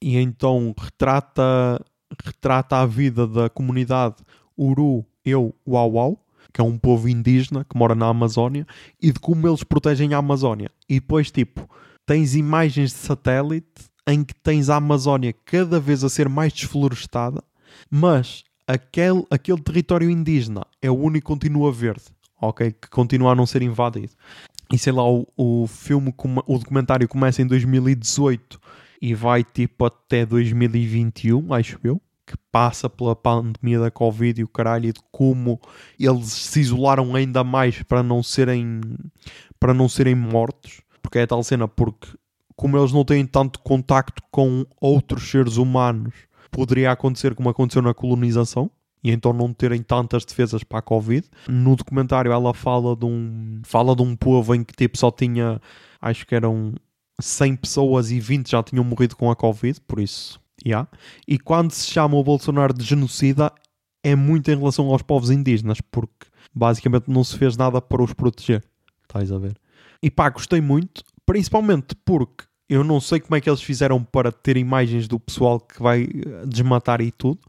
E então retrata, retrata a vida da comunidade Uru, Eu, Uau Uau que é um povo indígena que mora na Amazónia, e de como eles protegem a Amazónia. E depois, tipo, tens imagens de satélite em que tens a Amazónia cada vez a ser mais desflorestada, mas aquele, aquele território indígena é o único que continua verde, ok? Que continua a não ser invadido. E sei lá, o, o filme, o documentário começa em 2018 e vai tipo até 2021, acho eu que passa pela pandemia da Covid e o caralho, e de como eles se isolaram ainda mais para não serem, para não serem mortos, porque é tal cena, porque como eles não têm tanto contacto com outros seres humanos, poderia acontecer como aconteceu na colonização, e então não terem tantas defesas para a Covid. No documentário ela fala de um, fala de um povo em que tipo só tinha, acho que eram 100 pessoas e 20 já tinham morrido com a Covid, por isso Yeah. E quando se chama o Bolsonaro de genocida, é muito em relação aos povos indígenas, porque basicamente não se fez nada para os proteger. Estás a ver? E pá, gostei muito, principalmente porque Eu não sei como é que eles fizeram para ter imagens do pessoal que vai desmatar e tudo.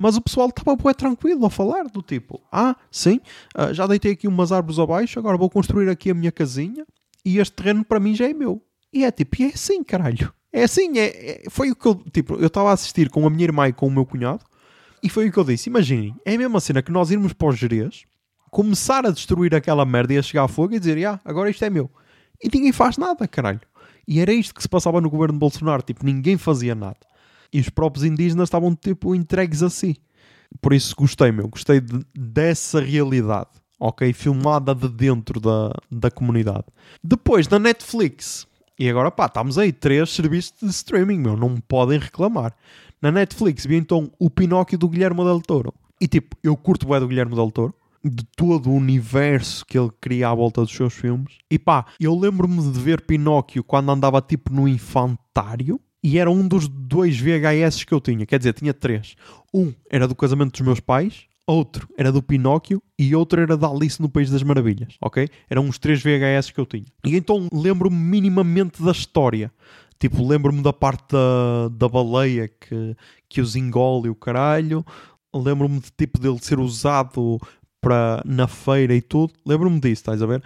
Mas o pessoal estava bem tranquilo a falar, do tipo, ah, sim, ah, já deitei aqui umas árvores abaixo, agora vou construir aqui a minha casinha e este terreno para mim já é meu. E é tipo, e é assim, caralho. É assim, é, é- foi o que eu, tipo, eu estava a assistir com a minha irmã e com o meu cunhado e foi o que eu disse. Imaginem, é a mesma cena que nós irmos para os Jerez, começar a destruir aquela merda e a chegar a fogo e dizer, ah, agora isto é meu. E ninguém faz nada, caralho. E era isto que se passava no governo de Bolsonaro, tipo, ninguém fazia nada. E os próprios indígenas estavam, tipo, entregues a si. Por isso gostei, meu, gostei de- dessa realidade, ok? Filmada de dentro da, da comunidade. Depois, na Netflix, e agora pá, estamos aí, três serviços de streaming, meu, não me podem reclamar. Na Netflix vi então o Pinóquio do Guilherme Del Toro. E tipo, eu curto bem do Guilherme Del Toro, de todo o universo que ele cria à volta dos seus filmes. E pá, eu lembro-me de ver Pinóquio quando andava tipo no infantário. E era um dos dois VHS que eu tinha. Quer dizer, tinha três. Um era do casamento dos meus pais, outro era do Pinóquio e outro era da Alice no País das Maravilhas, ok? Eram os três VHS que eu tinha. E então lembro-me minimamente da história. Tipo, lembro-me da parte da, da baleia que, que os engole o caralho. Lembro-me de tipo dele ser usado para, na feira e tudo. Lembro-me disso, estás a ver?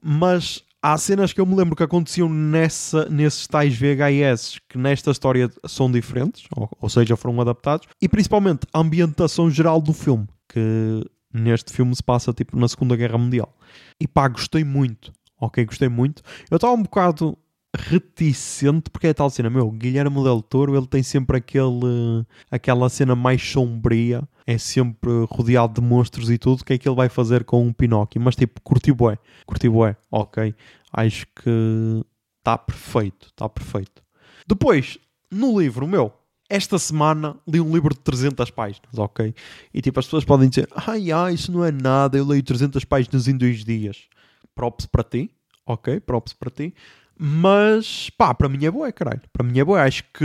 Mas há cenas que eu me lembro que aconteciam nessa, nesses tais VHS que nesta história são diferentes, ou, ou seja, foram adaptados, e principalmente a ambientação geral do filme, que neste filme se passa tipo na Segunda Guerra Mundial. E pá, gostei muito, ok? Gostei muito. Eu estava um bocado reticente porque é tal cena, meu, Guilherme Del Toro, ele tem sempre aquele aquela cena mais sombria, é sempre rodeado de monstros e tudo, o que é que ele vai fazer com o Pinóquio? Mas tipo, curti bué, curti bué, ok, acho que está perfeito, está perfeito. Depois, no livro, meu, esta semana li um livro de 300 páginas, ok? E tipo, as pessoas podem dizer, ai, ai, isso não é nada, eu leio 300 páginas em dois dias. Props para ti, ok? Props para ti. Mas, pá, para mim é boa, caralho. Para mim é boa. Acho que,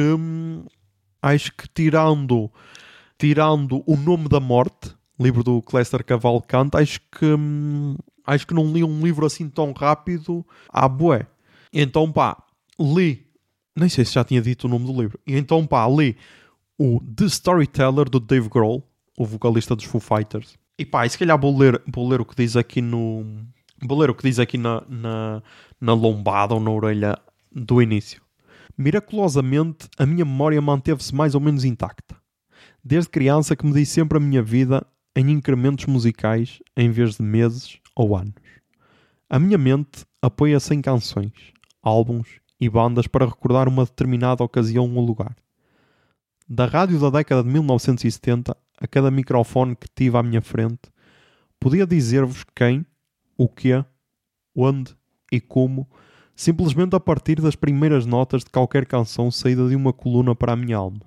acho que tirando, tirando o nome da morte, livro do Cléster Cavalcante, acho que, acho que não li um livro assim tão rápido à boé. Então, pá, li, nem sei se já tinha dito o nome do livro. Então, pá, li o The Storyteller do Dave Grohl, o vocalista dos Foo Fighters. E pá, e se calhar vou ler, vou ler o que diz aqui no. Vou ler o que diz aqui na, na, na lombada ou na orelha do início. Miraculosamente, a minha memória manteve-se mais ou menos intacta. Desde criança que medi sempre a minha vida em incrementos musicais em vez de meses ou anos. A minha mente apoia-se em canções, álbuns e bandas para recordar uma determinada ocasião ou lugar. Da rádio da década de 1970 a cada microfone que tive à minha frente, podia dizer-vos quem, o quê, onde e como, simplesmente a partir das primeiras notas de qualquer canção saída de uma coluna para a minha alma,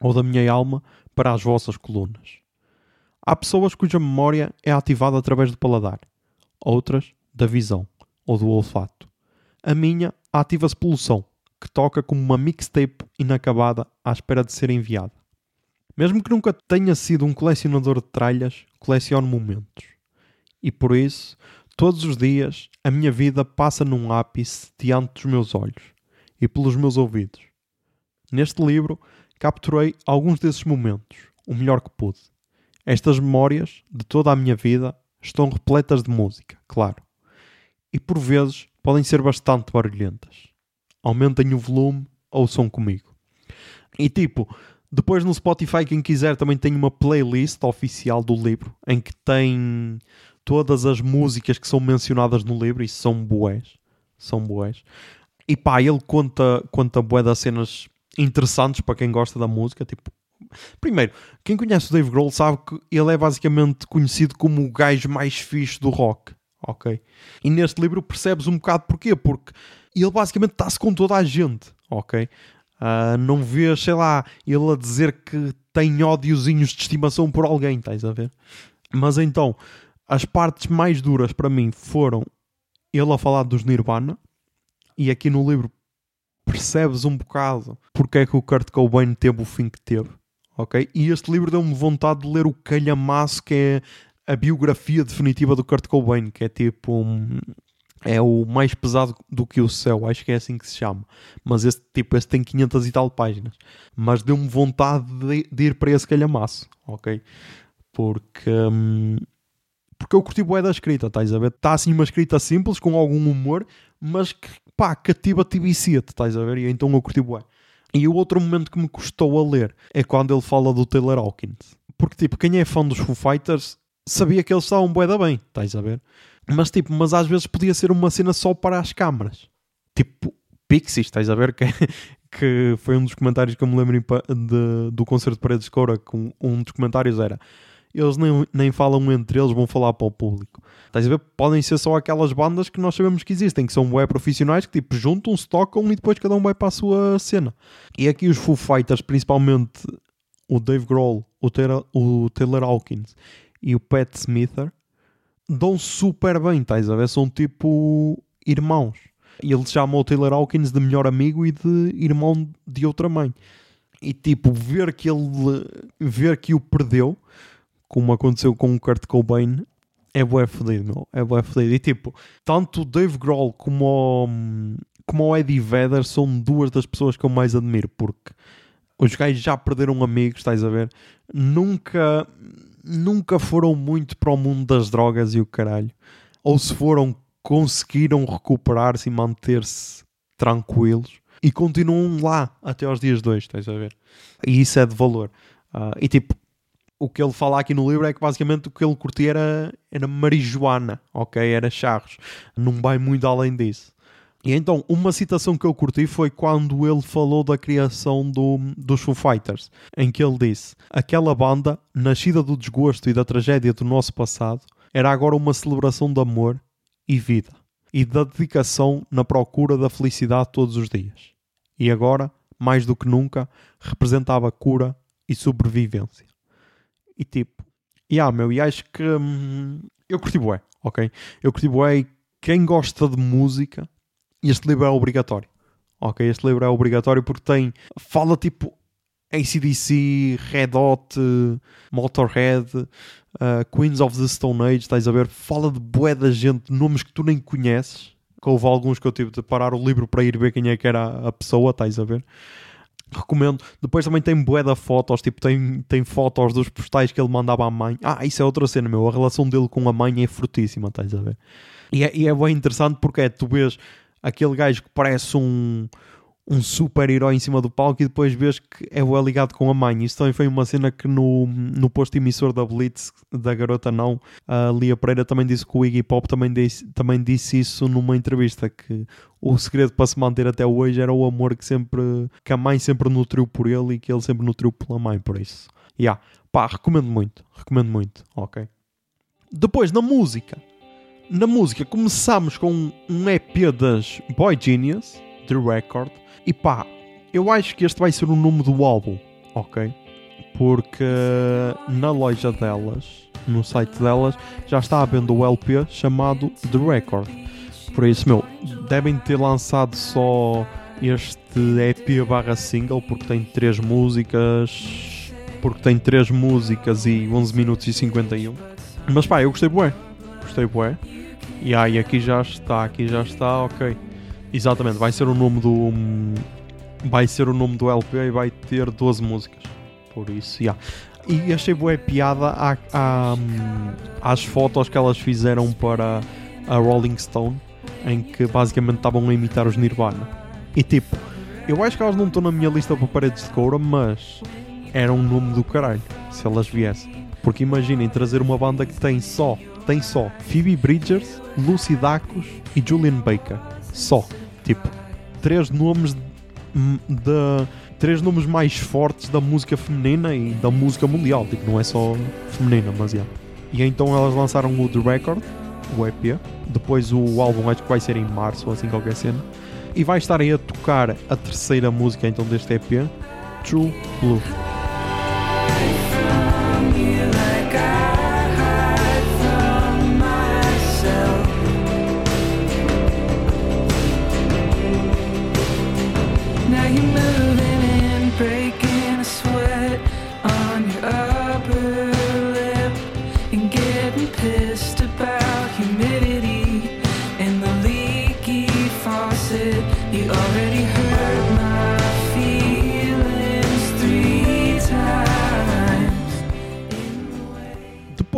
ou da minha alma para as vossas colunas. Há pessoas cuja memória é ativada através do paladar, outras da visão ou do olfato. A minha ativa-se pelo som, que toca como uma mixtape inacabada à espera de ser enviada. Mesmo que nunca tenha sido um colecionador de tralhas, coleciono momentos. E por isso, todos os dias, a minha vida passa num ápice diante dos meus olhos e pelos meus ouvidos. Neste livro, capturei alguns desses momentos, o melhor que pude. Estas memórias de toda a minha vida estão repletas de música, claro. E por vezes podem ser bastante barulhentas. Aumentem o volume, ouçam comigo. E tipo, depois no Spotify, quem quiser, também tem uma playlist oficial do livro em que tem todas as músicas que são mencionadas no livro e são boés. São boés. E pá, ele conta, conta bué das cenas interessantes para quem gosta da música. Tipo, primeiro, quem conhece o Dave Grohl sabe que ele é basicamente conhecido como o gajo mais fixe do rock. Ok? E neste livro percebes um bocado porquê, porque ele basicamente está-se com toda a gente. Ok? Uh, não vês, sei lá, ele a dizer que tem ódiozinhos de estimação por alguém, estás a ver? Mas então, as partes mais duras para mim foram ele a falar dos Nirvana, e aqui no livro percebes um bocado porque é que o Kurt Cobain teve o fim que teve, ok? E este livro deu-me vontade de ler o calhamaço que é a biografia definitiva do Kurt Cobain, que é tipo... Um, É o mais pesado do que o céu, acho que é assim que se chama. Mas esse tipo, esse tem 500 e tal páginas. Mas deu-me vontade de, de, ir para esse calhamaço, ok? Porque, hum, porque eu curti bué da escrita, estás a ver? Está assim uma escrita simples, com algum humor, mas que, pá, cativa-te e vicia-te, estás a ver? E então eu curti bué. E o outro momento que me custou a ler é quando ele fala do Taylor Hawkins. Porque, tipo, quem é fã dos Foo Fighters sabia que eles estavam bué da bem, estás a ver? Mas, tipo, mas às vezes podia ser uma cena só para as câmaras. Tipo, Pixies, estás a ver? Que, que foi um dos comentários que eu me lembro de, do concerto de Paredes de Coura, que um dos comentários era eles nem, nem falam entre eles, vão falar para o público. Estás a ver? Podem ser só aquelas bandas que nós sabemos que existem, que são web profissionais, que tipo juntam-se, tocam e depois cada um vai para a sua cena. E aqui os Foo Fighters, principalmente o Dave Grohl, o Taylor, o Taylor Hawkins e o Pat Smither, dão super bem, estás a ver? São tipo irmãos. E ele chamam o Taylor Hawkins de melhor amigo e de irmão de outra mãe. E tipo, ver que ele ver que o perdeu, como aconteceu com o Kurt Cobain, é bué fodido, meu. É bué fodido. E tipo, tanto o Dave Grohl como o, como o Eddie Vedder são duas das pessoas que eu mais admiro, porque os gajos já perderam amigos, estás a ver? Nunca nunca foram muito para o mundo das drogas e o caralho. Ou se foram, conseguiram recuperar-se e manter-se tranquilos e continuam lá até aos dias dois, estás a ver? E isso é de valor. Uh, e tipo, o que ele fala aqui no livro é que basicamente o que ele curtia era, era marijuana, ok? Era charros. Não vai muito além disso. E então, uma citação que eu curti foi quando ele falou da criação do, dos Foo Fighters, em que ele disse: Aquela banda, nascida do desgosto e da tragédia do nosso passado, era agora uma celebração de amor e vida, e da dedicação na procura da felicidade todos os dias. E agora, mais do que nunca, representava cura e sobrevivência. E tipo, yeah, meu, e acho que hum, eu curti bué, ok? Eu curti bué e quem gosta de música este livro é obrigatório. Ok, este livro é obrigatório porque tem. Fala tipo ACDC, Red Hot, Motorhead, uh, Queens of the Stone Age, estás a ver? Fala de bué da gente, nomes que tu nem conheces. Que houve alguns que eu tive de parar o livro para ir ver quem é que era a pessoa, estás a ver? Recomendo. Depois também tem bué da fotos, tipo, tem, tem fotos dos postais que ele mandava à mãe. Ah, isso é outra cena, meu. A relação dele com a mãe é frutíssima, estás a ver? E é, e é bem interessante porque é, tu vês aquele gajo que parece um, um super-herói em cima do palco e depois vês que é o ligado com a mãe. Isso também foi uma cena que no, no posto emissor da Blitz, da Garota Não, a Lia Pereira também disse que o Iggy Pop também disse, também disse isso numa entrevista, que o segredo para se manter até hoje era o amor que sempre que a mãe sempre nutriu por ele e que ele sempre nutriu pela mãe, por isso. Yeah. Pá, recomendo muito, recomendo muito, ok? Depois, na música, na música começamos com um EP das Boy Genius, The Record, e pá, eu acho que este vai ser o nome do álbum, ok? Porque na loja delas, no site delas, já está havendo o LP chamado The Record. Por isso, meu, devem ter lançado só este EP barra single, porque tem 3 músicas. Porque tem 3 músicas e 11 minutos e 51. Mas pá, eu gostei bué. Gostei bué. E aí aqui já está, aqui já está, ok. Exatamente, vai ser o nome do. Vai ser o nome do LP e vai ter 12 músicas. Por isso, já. Yeah. E achei boa piada à, à, às fotos que elas fizeram para a Rolling Stone, em que basicamente estavam a imitar os Nirvana. E tipo, eu acho que elas não estão na minha lista para paredes de coura, mas era um nome do caralho se elas viessem. Porque imaginem trazer uma banda que tem só tem só Phoebe Bridgers, Lucy Dacus e Julian Baker. Só. Tipo, três nomes de, três nomes mais fortes da música feminina e da música mundial. Tipo, não é só feminina, mas é. E então elas lançaram o The Record, o EP. Depois o álbum acho que vai ser em março ou assim qualquer cena. E vai estar aí a tocar a terceira música então deste EP, True Blue.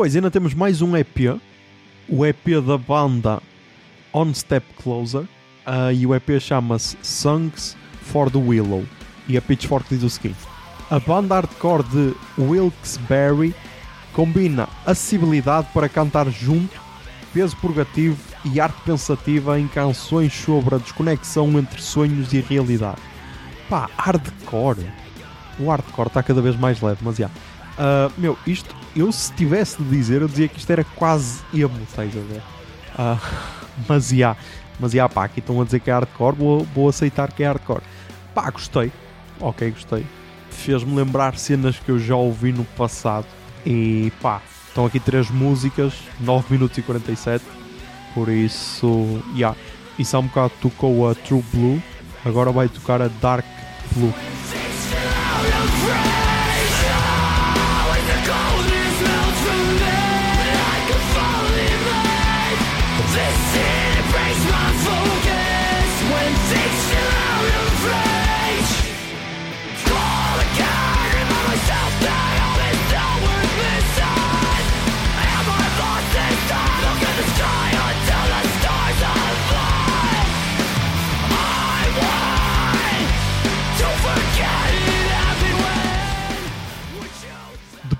Depois ainda temos mais um EP, o EP da banda On Step Closer, uh, e o EP chama-se Songs for the Willow. E a Pitchfork diz o seguinte: A banda hardcore de Wilkes-Barre combina acessibilidade para cantar junto, peso purgativo e arte pensativa em canções sobre a desconexão entre sonhos e realidade. Pá, hardcore. O hardcore está cada vez mais leve, mas já. Uh, meu, isto, eu se tivesse de dizer, eu dizia que isto era quase emo, estás a ver? Uh, mas já, mas já, pá, aqui estão a dizer que é hardcore, vou, vou aceitar que é hardcore. Pá, gostei, ok, gostei. Fez-me lembrar cenas que eu já ouvi no passado e pá, estão aqui três músicas, 9 minutos e 47. Por isso, já. Yeah. Isso há um bocado tocou a True Blue, agora vai tocar a Dark Blue.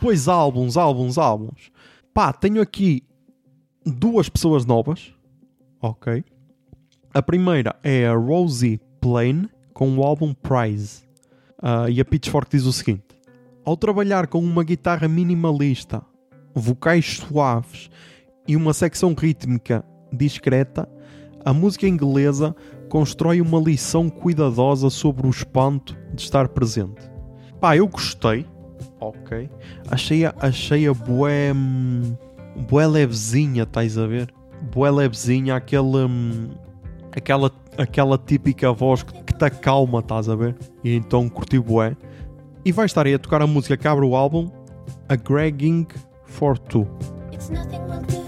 Depois álbuns, álbuns, álbuns. Pá, tenho aqui duas pessoas novas. Ok. A primeira é a Rosie Plain com o álbum Prize. Uh, e a Pitchfork diz o seguinte: Ao trabalhar com uma guitarra minimalista, vocais suaves e uma secção rítmica discreta, a música inglesa constrói uma lição cuidadosa sobre o espanto de estar presente. Pá, eu gostei ok. Achei-a achei bué, hum, bué levezinha, estás a ver? Bué levezinha, aquele, hum, aquela, aquela típica voz que, que te acalma, estás a ver? E então curti bué. E vai estar aí a tocar a música que abre o álbum, A Gregging for Two. It's nothing we'll do.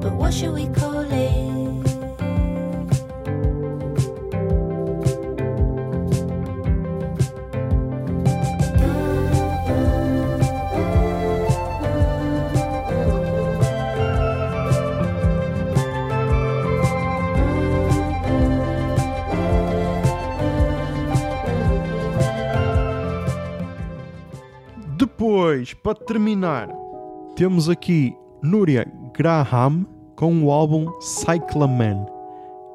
But what should we call para terminar, temos aqui Núria Graham com o álbum Cyclaman.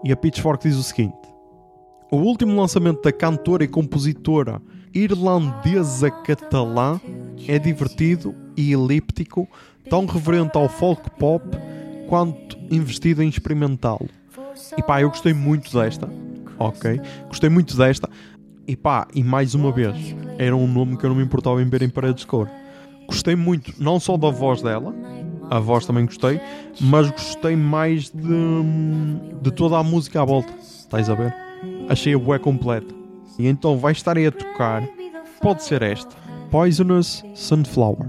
E a Pitchfork diz o seguinte: O último lançamento da cantora e compositora irlandesa catalã é divertido e elíptico, tão reverente ao folk pop quanto investido em experimentá-lo. E pá, eu gostei muito desta, ok? Gostei muito desta. E pá, e mais uma vez, era um nome que eu não me importava em ver em paredes de cor. Gostei muito, não só da voz dela, a voz também gostei, mas gostei mais de, de toda a música à volta. Estás a ver? Achei a bué completa. E então vai estar aí a tocar, pode ser esta: Poisonous Sunflower.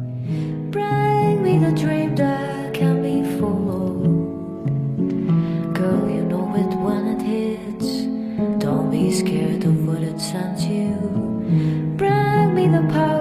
Bring me the dream that can be Girl, you know it when it hits. Don't be scared of what it sends you. Bring me the power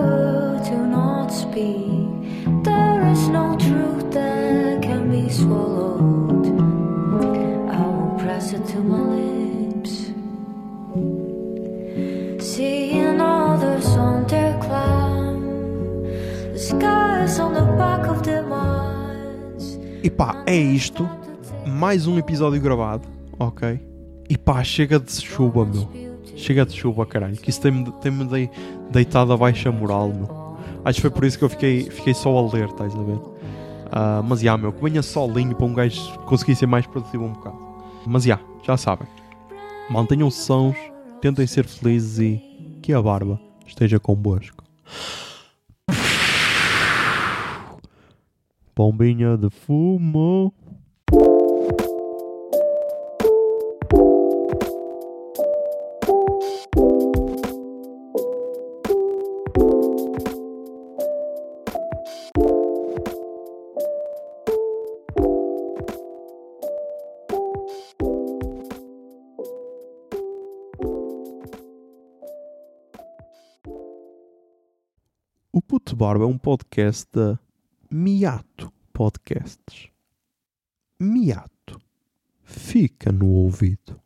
E pá, é isto. Mais um episódio gravado, ok? E pá, chega de chuva, meu. Chega de chuva, caralho. Que isso tem-me tem deitado abaixo a moral, meu. Acho que foi por isso que eu fiquei, fiquei só a ler, estás a ver? Uh, mas já, meu, que venha solinho para um gajo conseguir ser mais produtivo um bocado. Mas já, já sabem. Mantenham sons, tentem ser felizes e que a barba esteja convosco. Pombinha de fumo. O Puto Barba é um podcast da Miato Podcasts. Miato. Fica no ouvido.